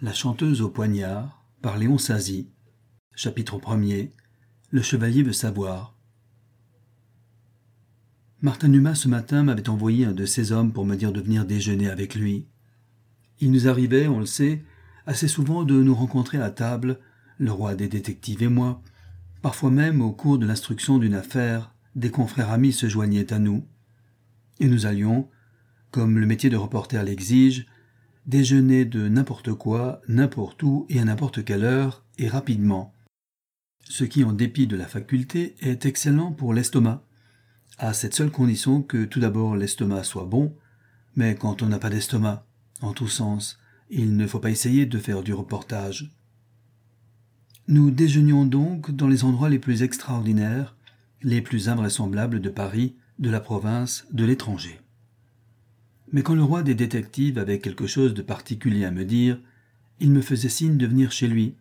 La chanteuse au poignard par Léon. Chapitre 1er Le chevalier veut savoir. Martin Numa ce matin m'avait envoyé un de ses hommes pour me dire de venir déjeuner avec lui. Il nous arrivait, on le sait, assez souvent de nous rencontrer à table, le roi des détectives et moi. Parfois même, au cours de l'instruction d'une affaire, des confrères amis se joignaient à nous. Et nous allions, comme le métier de reporter l'exige, déjeuner de n'importe quoi, n'importe où et à n'importe quelle heure, et rapidement. Ce qui, en dépit de la faculté, est excellent pour l'estomac, à cette seule condition que tout d'abord l'estomac soit bon, mais quand on n'a pas d'estomac, en tous sens, il ne faut pas essayer de faire du reportage. Nous déjeunions donc dans les endroits les plus extraordinaires, les plus invraisemblables de Paris, de la province, de l'étranger. Mais quand le roi des détectives avait quelque chose de particulier à me dire, il me faisait signe de venir chez lui.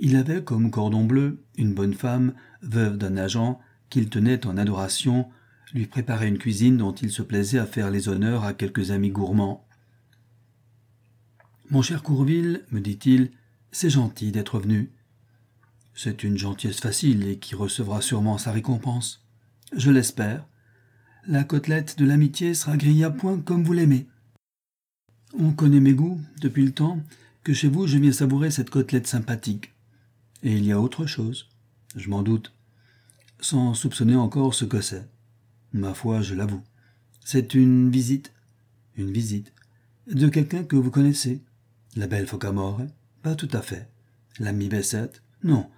Il avait comme cordon bleu une bonne femme, veuve d'un agent, qu'il tenait en adoration, lui préparait une cuisine dont il se plaisait à faire les honneurs à quelques amis gourmands. Mon cher Courville, me dit-il, c'est gentil d'être venu. C'est une gentillesse facile et qui recevra sûrement sa récompense. Je l'espère. La côtelette de l'amitié sera grillée à point comme vous l'aimez. On connaît mes goûts depuis le temps que chez vous je viens savourer cette côtelette sympathique. Et il y a autre chose, je m'en doute, sans soupçonner encore ce que c'est. Ma foi, je l'avoue. C'est une visite, une visite, de quelqu'un que vous connaissez. La belle Focamore Pas tout à fait. L'ami Bessette Non.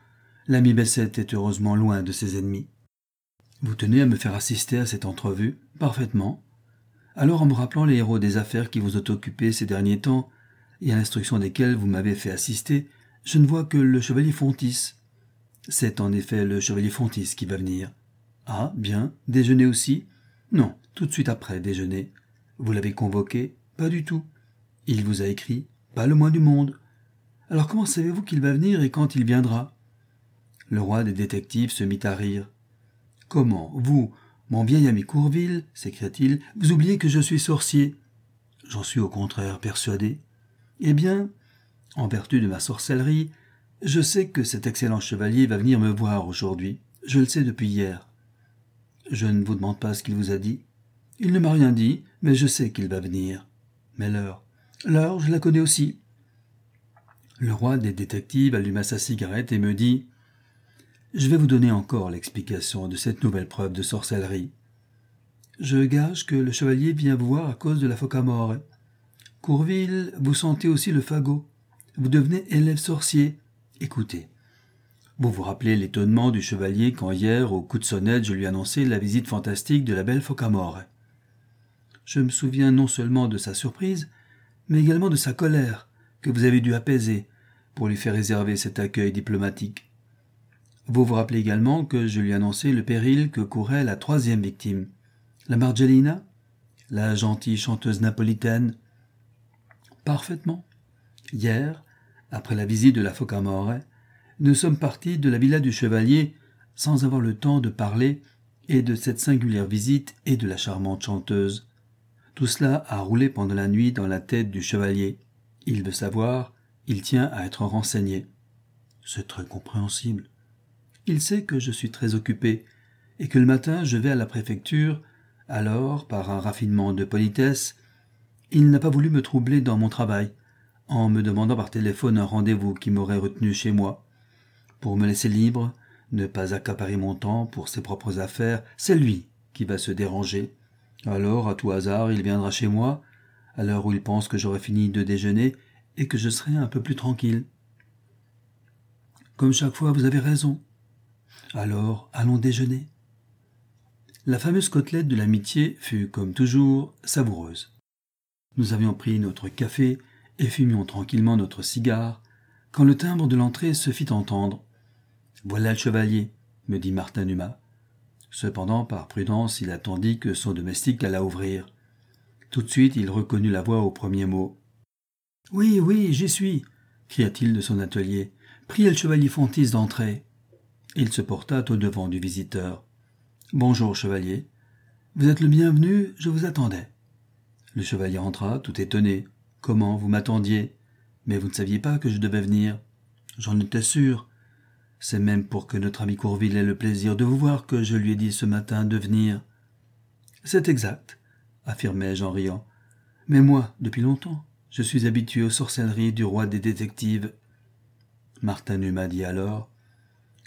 L'ami Bessette est heureusement loin de ses ennemis. Vous tenez à me faire assister à cette entrevue Parfaitement. Alors, en me rappelant les héros des affaires qui vous ont occupé ces derniers temps, et à l'instruction desquels vous m'avez fait assister, je ne vois que le chevalier Fontis. C'est en effet le chevalier Fontis qui va venir. Ah, bien, déjeuner aussi? Non, tout de suite après déjeuner. Vous l'avez convoqué? Pas du tout. Il vous a écrit Pas le moins du monde. Alors comment savez-vous qu'il va venir et quand il viendra? Le roi des détectives se mit à rire. Comment, vous, mon vieil ami Courville, s'écria-t-il, vous oubliez que je suis sorcier? J'en suis au contraire persuadé. Eh bien, en vertu de ma sorcellerie, je sais que cet excellent chevalier va venir me voir aujourd'hui. Je le sais depuis hier. Je ne vous demande pas ce qu'il vous a dit. Il ne m'a rien dit, mais je sais qu'il va venir. Mais l'heure. L'heure, je la connais aussi. Le roi des détectives alluma sa cigarette et me dit je vais vous donner encore l'explication de cette nouvelle preuve de sorcellerie. Je gage que le chevalier vient vous voir à cause de la mort. Courville, vous sentez aussi le fagot. Vous devenez élève sorcier. Écoutez. Vous vous rappelez l'étonnement du chevalier quand hier, au coup de sonnette, je lui annonçai la visite fantastique de la belle Focamore. Je me souviens non seulement de sa surprise, mais également de sa colère, que vous avez dû apaiser, pour lui faire réserver cet accueil diplomatique. Vous vous rappelez également que je lui annonçai le péril que courait la troisième victime, la Margellina, la gentille chanteuse napolitaine. Parfaitement. Hier, après la visite de la Focamore, nous sommes partis de la villa du chevalier sans avoir le temps de parler et de cette singulière visite et de la charmante chanteuse. Tout cela a roulé pendant la nuit dans la tête du chevalier. Il veut savoir, il tient à être renseigné. C'est très compréhensible. Il sait que je suis très occupé, et que le matin je vais à la préfecture, alors, par un raffinement de politesse, il n'a pas voulu me troubler dans mon travail, en me demandant par téléphone un rendez-vous qui m'aurait retenu chez moi. Pour me laisser libre, ne pas accaparer mon temps pour ses propres affaires, c'est lui qui va se déranger. Alors, à tout hasard, il viendra chez moi, à l'heure où il pense que j'aurai fini de déjeuner et que je serai un peu plus tranquille. Comme chaque fois, vous avez raison. Alors, allons déjeuner. La fameuse côtelette de l'amitié fut, comme toujours, savoureuse. Nous avions pris notre café et fumions tranquillement notre cigare, quand le timbre de l'entrée se fit entendre. Voilà le chevalier, me dit Martin Numa. Cependant, par prudence, il attendit que son domestique allât ouvrir. Tout de suite, il reconnut la voix au premier mot. Oui, oui, j'y suis, cria-t-il de son atelier. Priez le chevalier Fontis d'entrer. Il se porta au devant du visiteur. Bonjour, chevalier. Vous êtes le bienvenu, je vous attendais. Le chevalier entra, tout étonné. Comment vous m'attendiez? Mais vous ne saviez pas que je devais venir. J'en étais sûr. C'est même pour que notre ami Courville ait le plaisir de vous voir que je lui ai dit ce matin de venir. C'est exact, affirmai-je en riant. Mais moi, depuis longtemps, je suis habitué aux sorcelleries du roi des détectives. Martin m'a dit alors.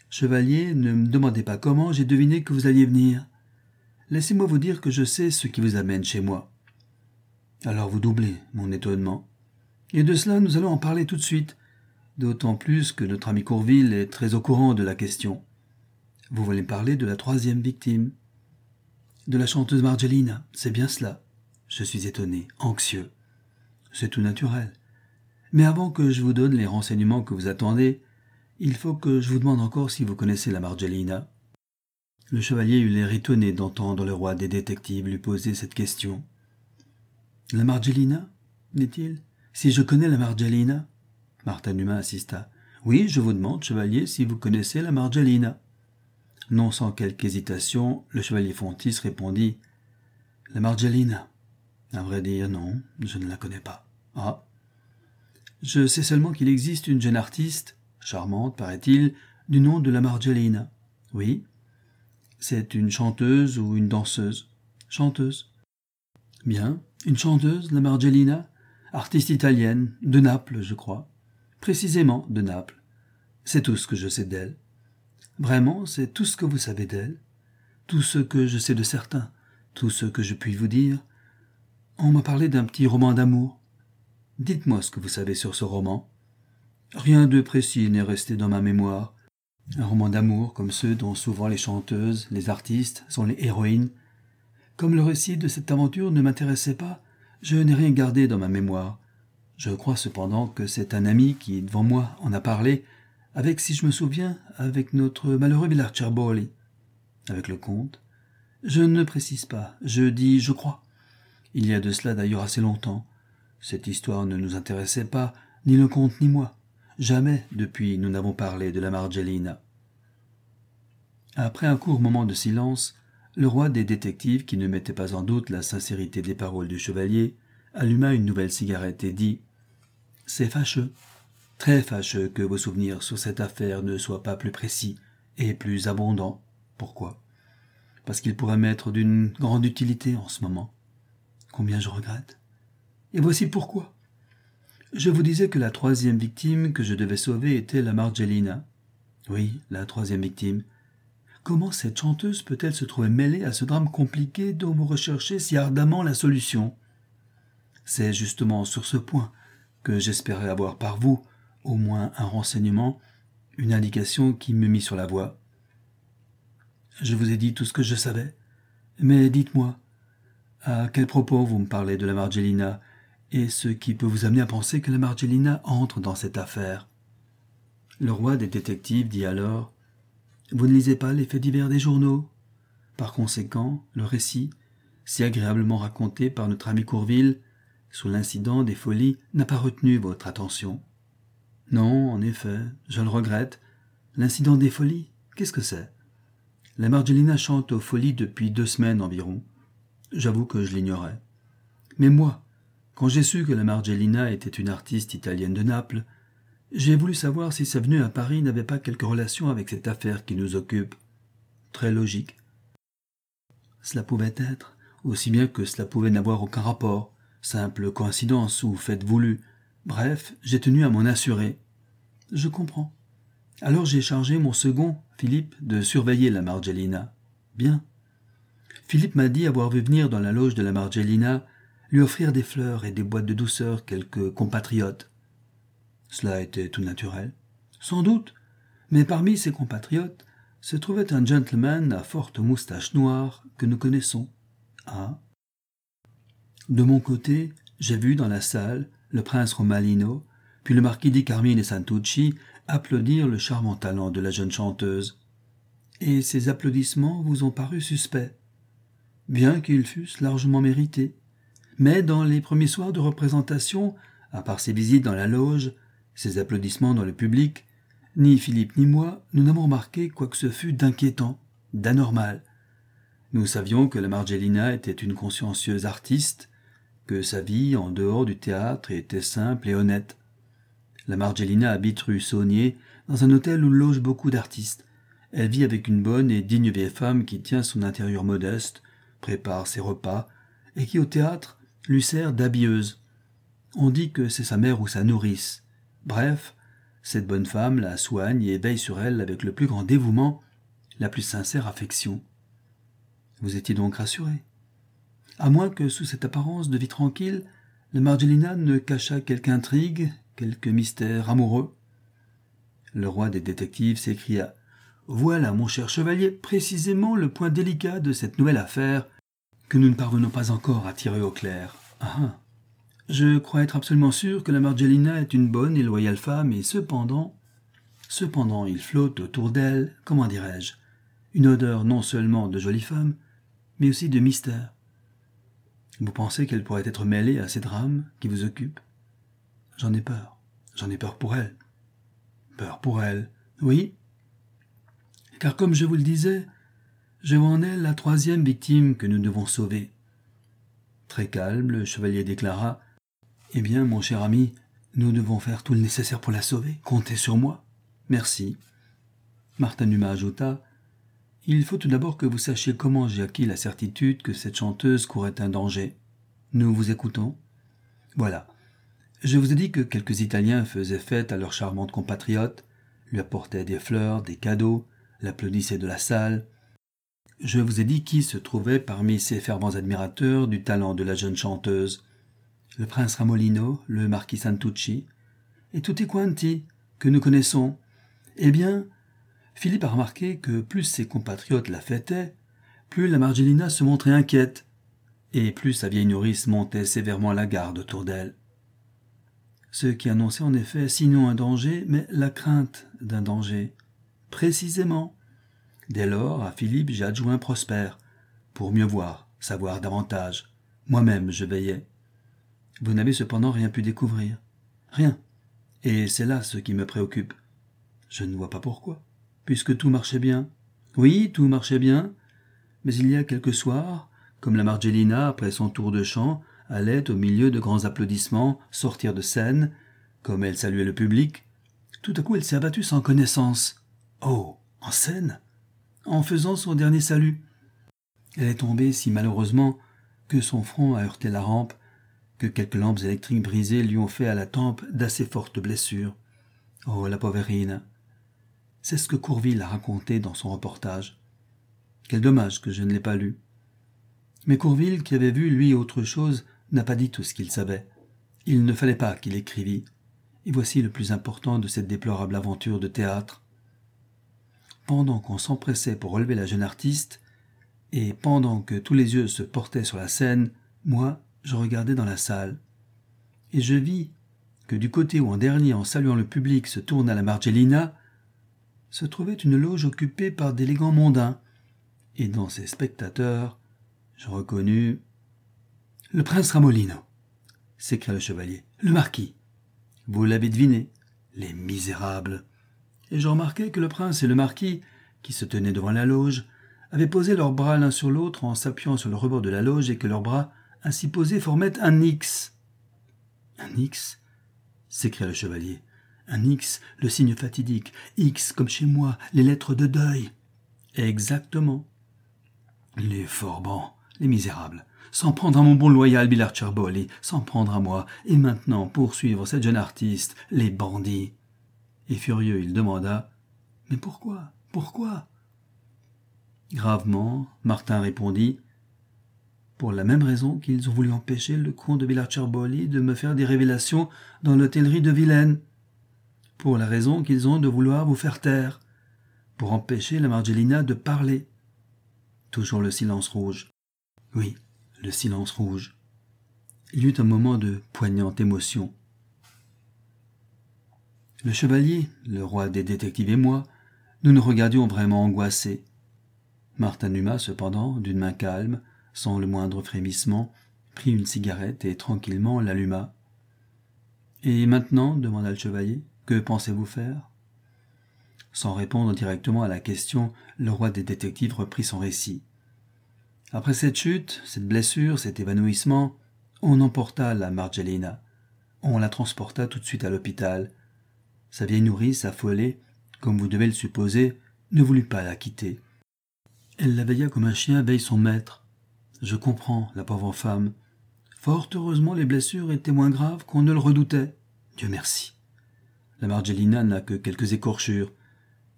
Chevalier, ne me demandez pas comment j'ai deviné que vous alliez venir. Laissez-moi vous dire que je sais ce qui vous amène chez moi. Alors vous doublez mon étonnement. Et de cela nous allons en parler tout de suite, d'autant plus que notre ami Courville est très au courant de la question. Vous voulez parler de la troisième victime. De la chanteuse Margelina, c'est bien cela. Je suis étonné, anxieux. C'est tout naturel. Mais avant que je vous donne les renseignements que vous attendez, il faut que je vous demande encore si vous connaissez la Margelina. Le chevalier eut l'air étonné d'entendre le roi des détectives lui poser cette question. La Margelina dit-il. Si je connais la Margelina Martin Numa insista. Oui, je vous demande, chevalier, si vous connaissez la Margelina. Non sans quelque hésitation, le chevalier Fontis répondit. La Margelina. À vrai dire, non, je ne la connais pas. Ah. Je sais seulement qu'il existe une jeune artiste, charmante, paraît-il, du nom de la Margelina. Oui. C'est une chanteuse ou une danseuse. Chanteuse. Bien. Une chanteuse, la Margellina, artiste italienne, de Naples, je crois. Précisément de Naples. C'est tout ce que je sais d'elle. Vraiment, c'est tout ce que vous savez d'elle. Tout ce que je sais de certains. Tout ce que je puis vous dire. On m'a parlé d'un petit roman d'amour. Dites-moi ce que vous savez sur ce roman. Rien de précis n'est resté dans ma mémoire. Un roman d'amour comme ceux dont souvent les chanteuses, les artistes sont les héroïnes, comme le récit de cette aventure ne m'intéressait pas, je n'ai rien gardé dans ma mémoire. Je crois cependant que c'est un ami qui, devant moi, en a parlé, avec, si je me souviens, avec notre malheureux Villarcerboli. Avec le comte. Je ne précise pas, je dis je crois. Il y a de cela d'ailleurs assez longtemps. Cette histoire ne nous intéressait pas, ni le comte ni moi. Jamais, depuis, nous n'avons parlé de la Margellina. Après un court moment de silence, le roi des détectives, qui ne mettait pas en doute la sincérité des paroles du chevalier, alluma une nouvelle cigarette et dit C'est fâcheux, très fâcheux que vos souvenirs sur cette affaire ne soient pas plus précis et plus abondants. Pourquoi? Parce qu'il pourrait m'être d'une grande utilité en ce moment. Combien je regrette. Et voici pourquoi. Je vous disais que la troisième victime que je devais sauver était la Margellina. Oui, la troisième victime, Comment cette chanteuse peut-elle se trouver mêlée à ce drame compliqué dont vous recherchez si ardemment la solution? C'est justement sur ce point que j'espérais avoir par vous au moins un renseignement, une indication qui me mit sur la voie. Je vous ai dit tout ce que je savais, mais dites-moi, à quel propos vous me parlez de la Margellina? Et ce qui peut vous amener à penser que la Margellina entre dans cette affaire Le roi des détectives dit alors vous ne lisez pas les faits divers des journaux? Par conséquent, le récit, si agréablement raconté par notre ami Courville, sous l'incident des folies, n'a pas retenu votre attention. Non, en effet, je le regrette. L'incident des folies, qu'est-ce que c'est? La Margellina chante aux folies depuis deux semaines environ. J'avoue que je l'ignorais. Mais moi, quand j'ai su que la Margellina était une artiste italienne de Naples, j'ai voulu savoir si sa venue à Paris n'avait pas quelque relation avec cette affaire qui nous occupe. Très logique. Cela pouvait être, aussi bien que cela pouvait n'avoir aucun rapport, simple coïncidence ou fait voulu. Bref, j'ai tenu à m'en assurer. Je comprends. Alors j'ai chargé mon second, Philippe, de surveiller la Margellina. Bien. Philippe m'a dit avoir vu venir dans la loge de la Margellina lui offrir des fleurs et des boîtes de douceur quelques compatriotes. Cela était tout naturel. Sans doute. Mais parmi ses compatriotes se trouvait un gentleman à forte moustache noire que nous connaissons. Ah. De mon côté, j'ai vu dans la salle le prince Romalino, puis le marquis di Carmine Santucci applaudir le charmant talent de la jeune chanteuse. Et ces applaudissements vous ont paru suspects, bien qu'ils fussent largement mérités. Mais dans les premiers soirs de représentation, à part ses visites dans la loge, ces applaudissements dans le public, ni Philippe ni moi, nous n'avons remarqué quoi que ce fût d'inquiétant, d'anormal. Nous savions que la Margellina était une consciencieuse artiste, que sa vie en dehors du théâtre était simple et honnête. La Margellina habite rue Saunier, dans un hôtel où logent beaucoup d'artistes. Elle vit avec une bonne et digne vieille femme qui tient son intérieur modeste, prépare ses repas, et qui au théâtre lui sert d'habilleuse. On dit que c'est sa mère ou sa nourrice. Bref, cette bonne femme la soigne et veille sur elle avec le plus grand dévouement, la plus sincère affection. Vous étiez donc rassuré. À moins que, sous cette apparence de vie tranquille, la Margellina ne cachât quelque intrigue, quelque mystère amoureux. Le roi des détectives s'écria. Voilà, mon cher chevalier, précisément le point délicat de cette nouvelle affaire que nous ne parvenons pas encore à tirer au clair. Ah, ah. Je crois être absolument sûr que la Margellina est une bonne et loyale femme, et cependant, cependant, il flotte autour d'elle, comment dirais-je, une odeur non seulement de jolie femme, mais aussi de mystère. Vous pensez qu'elle pourrait être mêlée à ces drames qui vous occupent? J'en ai peur. J'en ai peur pour elle. Peur pour elle, oui? Car comme je vous le disais, je vois en elle la troisième victime que nous devons sauver. Très calme, le chevalier déclara Eh bien, mon cher ami, nous devons faire tout le nécessaire pour la sauver. Comptez sur moi. Merci. Martin Numa ajouta Il faut tout d'abord que vous sachiez comment j'ai acquis la certitude que cette chanteuse courait un danger. Nous vous écoutons. Voilà. Je vous ai dit que quelques Italiens faisaient fête à leurs charmantes compatriotes, lui apportaient des fleurs, des cadeaux, l'applaudissaient de la salle, je vous ai dit qui se trouvait parmi ces fervents admirateurs du talent de la jeune chanteuse. Le prince Ramolino, le marquis Santucci, et tutti quanti, que nous connaissons. Eh bien, Philippe a remarqué que plus ses compatriotes la fêtaient, plus la Margellina se montrait inquiète, et plus sa vieille nourrice montait sévèrement la garde autour d'elle. Ce qui annonçait en effet sinon un danger, mais la crainte d'un danger. Précisément. Dès lors, à Philippe, j'ai adjoint Prosper, pour mieux voir, savoir davantage. Moi-même, je veillais. Vous n'avez cependant rien pu découvrir. Rien. Et c'est là ce qui me préoccupe. Je ne vois pas pourquoi, puisque tout marchait bien. Oui, tout marchait bien, mais il y a quelques soirs, comme la Margellina, après son tour de chant, allait, au milieu de grands applaudissements, sortir de scène, comme elle saluait le public, tout à coup elle s'est abattue sans connaissance. Oh. En scène? En faisant son dernier salut. Elle est tombée si malheureusement que son front a heurté la rampe, que quelques lampes électriques brisées lui ont fait à la tempe d'assez fortes blessures. Oh, la pauvrine C'est ce que Courville a raconté dans son reportage. Quel dommage que je ne l'ai pas lu. Mais Courville, qui avait vu, lui, autre chose, n'a pas dit tout ce qu'il savait. Il ne fallait pas qu'il écrivît. Et voici le plus important de cette déplorable aventure de théâtre pendant qu'on s'empressait pour relever la jeune artiste, et pendant que tous les yeux se portaient sur la scène, moi, je regardais dans la salle. Et je vis que du côté où en dernier, en saluant le public, se tourna la Margellina, se trouvait une loge occupée par d'élégants mondains, et dans ces spectateurs, je reconnus le prince Ramolino, s'écria le chevalier, le marquis. Vous l'avez deviné, les misérables et je remarquai que le prince et le marquis, qui se tenaient devant la loge, avaient posé leurs bras l'un sur l'autre en s'appuyant sur le rebord de la loge et que leurs bras, ainsi posés, formaient un X. Un X? s'écria le chevalier. Un X, le signe fatidique. X, comme chez moi, les lettres de deuil. Exactement. Les forbans, les misérables. S'en prendre à mon bon loyal Billard Cherboli, s'en prendre à moi, et maintenant poursuivre cette jeune artiste, les bandits. Et furieux, il demanda Mais pourquoi? Pourquoi? Gravement, Martin répondit Pour la même raison qu'ils ont voulu empêcher le comte de Villarcherboli de me faire des révélations dans l'hôtellerie de Vilaine. Pour la raison qu'ils ont de vouloir vous faire taire. Pour empêcher la Margellina de parler. Toujours le silence rouge. Oui, le silence rouge. Il y eut un moment de poignante émotion. Le chevalier, le roi des détectives et moi, nous nous regardions vraiment angoissés. Martin Numa, cependant, d'une main calme, sans le moindre frémissement, prit une cigarette et tranquillement l'alluma. Et maintenant, demanda le chevalier, que pensez-vous faire? Sans répondre directement à la question, le roi des détectives reprit son récit. Après cette chute, cette blessure, cet évanouissement, on emporta la Margellina. On la transporta tout de suite à l'hôpital, Sa vieille nourrice, affolée, comme vous devez le supposer, ne voulut pas la quitter. Elle la veilla comme un chien veille son maître. Je comprends, la pauvre femme. Fort heureusement, les blessures étaient moins graves qu'on ne le redoutait. Dieu merci. La Margellina n'a que quelques écorchures,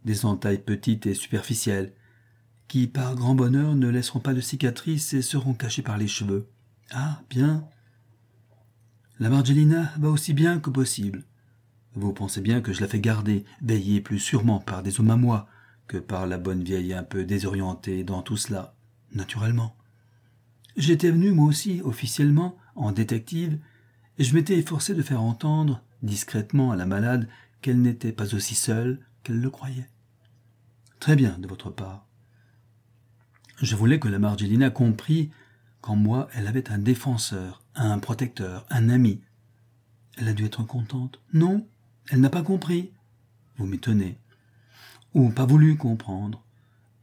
des entailles petites et superficielles, qui, par grand bonheur, ne laisseront pas de cicatrices et seront cachées par les cheveux. Ah, bien. La Margellina va aussi bien que possible. Vous pensez bien que je la fais garder, veiller plus sûrement par des hommes à moi que par la bonne vieille un peu désorientée dans tout cela, naturellement. J'étais venu, moi aussi, officiellement, en détective, et je m'étais efforcé de faire entendre, discrètement à la malade, qu'elle n'était pas aussi seule qu'elle le croyait. Très bien de votre part. Je voulais que la Margellina comprît qu'en moi elle avait un défenseur, un protecteur, un ami. Elle a dû être contente. Non, elle n'a pas compris. Vous m'étonnez. Ou pas voulu comprendre.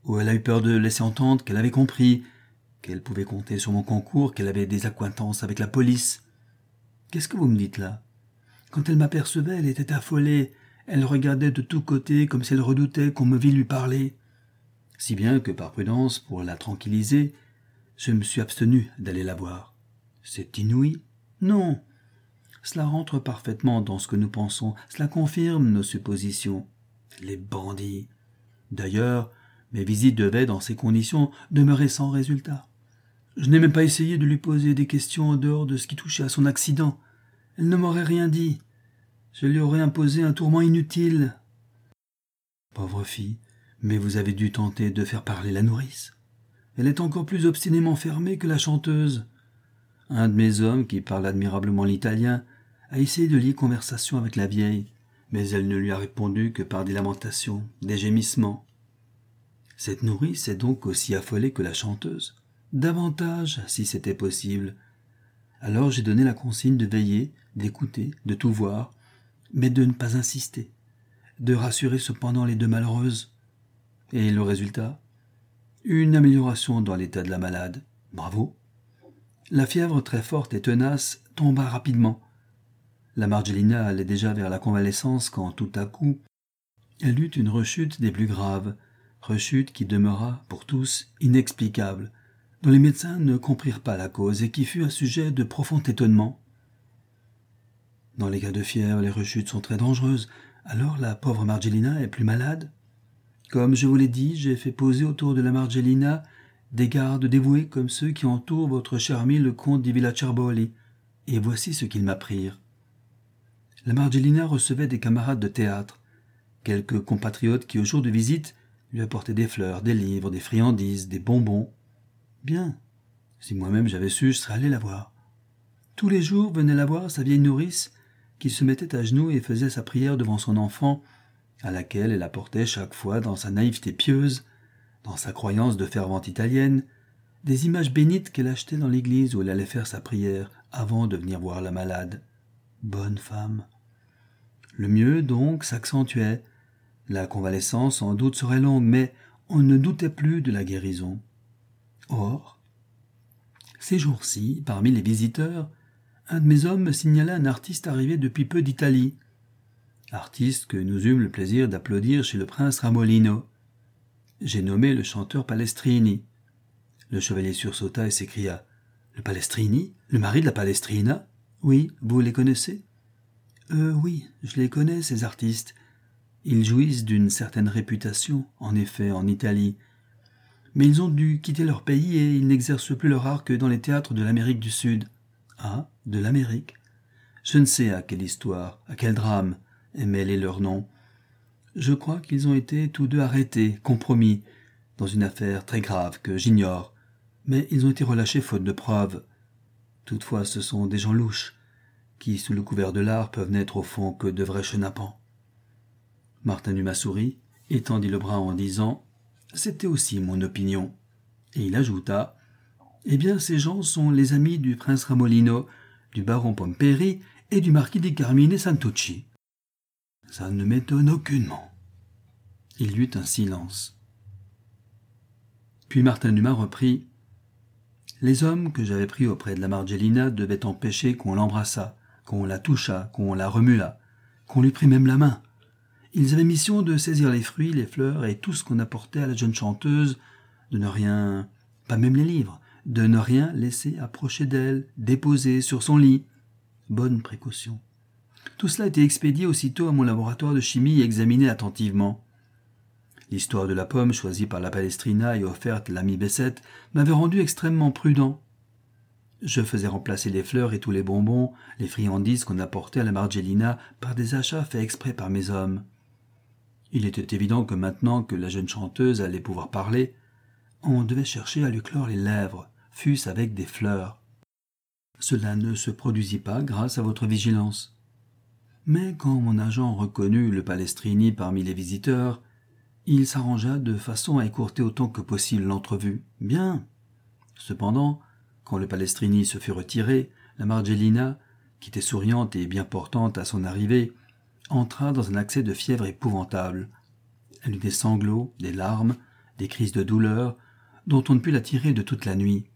Ou elle a eu peur de laisser entendre qu'elle avait compris, qu'elle pouvait compter sur mon concours, qu'elle avait des accointances avec la police. Qu'est-ce que vous me dites là? Quand elle m'apercevait, elle était affolée. Elle regardait de tous côtés comme si elle redoutait qu'on me vît lui parler. Si bien que par prudence, pour la tranquilliser, je me suis abstenu d'aller la voir. C'est inouï? Non. Cela rentre parfaitement dans ce que nous pensons, cela confirme nos suppositions. Les bandits. D'ailleurs, mes visites devaient, dans ces conditions, demeurer sans résultat. Je n'ai même pas essayé de lui poser des questions en dehors de ce qui touchait à son accident. Elle ne m'aurait rien dit. Je lui aurais imposé un tourment inutile. Pauvre fille, mais vous avez dû tenter de faire parler la nourrice. Elle est encore plus obstinément fermée que la chanteuse. Un de mes hommes, qui parle admirablement l'italien, a essayé de lier conversation avec la vieille, mais elle ne lui a répondu que par des lamentations, des gémissements. Cette nourrice est donc aussi affolée que la chanteuse. Davantage, si c'était possible. Alors j'ai donné la consigne de veiller, d'écouter, de tout voir, mais de ne pas insister, de rassurer cependant les deux malheureuses. Et le résultat? Une amélioration dans l'état de la malade. Bravo. La fièvre très forte et tenace tomba rapidement. La Margellina allait déjà vers la convalescence quand tout à coup elle eut une rechute des plus graves, rechute qui demeura, pour tous, inexplicable, dont les médecins ne comprirent pas la cause et qui fut un sujet de profond étonnement. Dans les cas de fièvre, les rechutes sont très dangereuses. Alors la pauvre Margellina est plus malade? Comme je vous l'ai dit, j'ai fait poser autour de la Margellina des gardes dévoués comme ceux qui entourent votre cher ami le comte di Villacerboli. Et voici ce qu'ils m'apprirent. La Margellina recevait des camarades de théâtre, quelques compatriotes qui, au jour de visite, lui apportaient des fleurs, des livres, des friandises, des bonbons. Bien. Si moi-même j'avais su, je serais allé la voir. Tous les jours venait la voir sa vieille nourrice, qui se mettait à genoux et faisait sa prière devant son enfant, à laquelle elle apportait chaque fois, dans sa naïveté pieuse, dans sa croyance de fervente italienne, des images bénites qu'elle achetait dans l'église où elle allait faire sa prière avant de venir voir la malade. Bonne femme. Le mieux, donc, s'accentuait. La convalescence, sans doute, serait longue, mais on ne doutait plus de la guérison. Or, ces jours-ci, parmi les visiteurs, un de mes hommes me signala un artiste arrivé depuis peu d'Italie. Artiste que nous eûmes le plaisir d'applaudir chez le prince Ramolino. J'ai nommé le chanteur Palestrini. Le chevalier sursauta et s'écria Le Palestrini? Le mari de la Palestrina? Oui, vous les connaissez? Euh, oui, je les connais, ces artistes. Ils jouissent d'une certaine réputation, en effet, en Italie. Mais ils ont dû quitter leur pays et ils n'exercent plus leur art que dans les théâtres de l'Amérique du Sud. Ah, de l'Amérique? Je ne sais à quelle histoire, à quel drame est mêlé leur nom. Je crois qu'ils ont été tous deux arrêtés, compromis, dans une affaire très grave que j'ignore, mais ils ont été relâchés faute de preuves. Toutefois, ce sont des gens louches, qui, sous le couvert de l'art, peuvent n'être au fond que de vrais chenapans. Martin eut ma souris, étendit le bras en disant C'était aussi mon opinion. Et il ajouta eh bien, ces gens sont les amis du prince Ramolino, du baron Pomperi et du marquis di Carmine Santucci. Ça ne m'étonne aucunement. Il y eut un silence. Puis Martin Dumas reprit. Les hommes que j'avais pris auprès de la Margellina devaient empêcher qu'on l'embrassât, qu'on la touchât, qu'on la remuât, qu'on lui prît même la main. Ils avaient mission de saisir les fruits, les fleurs et tout ce qu'on apportait à la jeune chanteuse, de ne rien, pas même les livres, de ne rien laisser approcher d'elle, déposer sur son lit. Bonne précaution. Tout cela était expédié aussitôt à mon laboratoire de chimie et examiné attentivement. L'histoire de la pomme choisie par la Palestrina et offerte l'ami Bessette m'avait rendu extrêmement prudent. Je faisais remplacer les fleurs et tous les bonbons, les friandises qu'on apportait à la Margellina par des achats faits exprès par mes hommes. Il était évident que maintenant que la jeune chanteuse allait pouvoir parler, on devait chercher à lui clore les lèvres, fût-ce avec des fleurs. Cela ne se produisit pas grâce à votre vigilance. Mais quand mon agent reconnut le Palestrini parmi les visiteurs, il s'arrangea de façon à écourter autant que possible l'entrevue. Bien. Cependant, quand le Palestrini se fut retiré, la Margellina, qui était souriante et bien portante à son arrivée, entra dans un accès de fièvre épouvantable. Elle eut des sanglots, des larmes, des crises de douleur, dont on ne put la tirer de toute la nuit.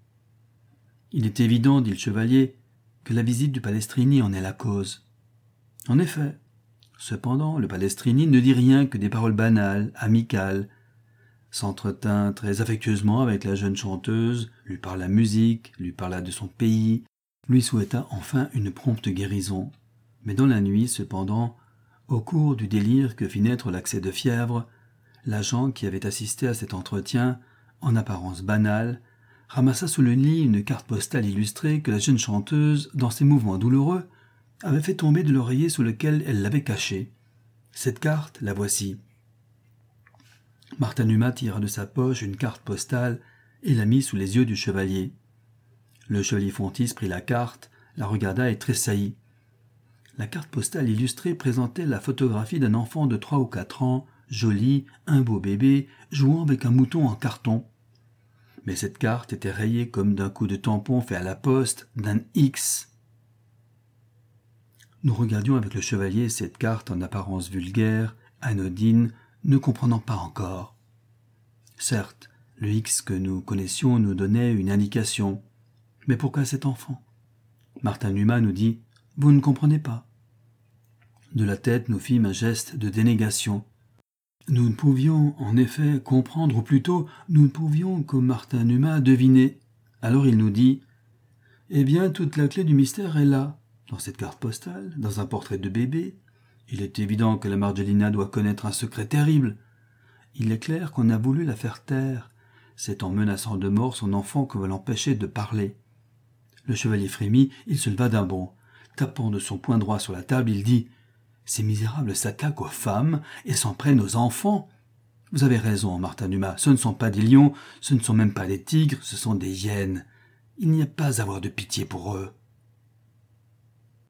Il est évident, dit le chevalier, que la visite du Palestrini en est la cause. En effet. Cependant, le Palestrini ne dit rien que des paroles banales, amicales, s'entretint très affectueusement avec la jeune chanteuse, lui parla musique, lui parla de son pays, lui souhaita enfin une prompte guérison. Mais dans la nuit, cependant, au cours du délire que fit naître l'accès de fièvre, l'agent qui avait assisté à cet entretien, en apparence banal, ramassa sous le lit une carte postale illustrée que la jeune chanteuse, dans ses mouvements douloureux, avait fait tomber de l'oreiller sous lequel elle l'avait cachée. Cette carte, la voici. Martin Numa tira de sa poche une carte postale et la mit sous les yeux du chevalier. Le chevalier Fontis prit la carte, la regarda et tressaillit. La carte postale illustrée présentait la photographie d'un enfant de trois ou quatre ans, joli, un beau bébé, jouant avec un mouton en carton. Mais cette carte était rayée comme d'un coup de tampon fait à la poste d'un X nous regardions avec le chevalier cette carte en apparence vulgaire, anodine, ne comprenant pas encore. Certes, le X que nous connaissions nous donnait une indication. Mais pourquoi cet enfant? Martin Numa nous dit Vous ne comprenez pas. De la tête nous fîmes un geste de dénégation. Nous ne pouvions, en effet, comprendre, ou plutôt, nous ne pouvions, comme Martin Numa, deviner. Alors il nous dit Eh bien, toute la clé du mystère est là dans cette carte postale, dans un portrait de bébé. Il est évident que la Margellina doit connaître un secret terrible. Il est clair qu'on a voulu la faire taire. C'est en menaçant de mort son enfant qu'on va l'empêcher de parler. Le chevalier frémit, il se leva d'un bond. Tapant de son poing droit sur la table, il dit Ces misérables s'attaquent aux femmes et s'en prennent aux enfants. Vous avez raison, Martin Dumas, ce ne sont pas des lions, ce ne sont même pas des tigres, ce sont des hyènes. Il n'y a pas à avoir de pitié pour eux.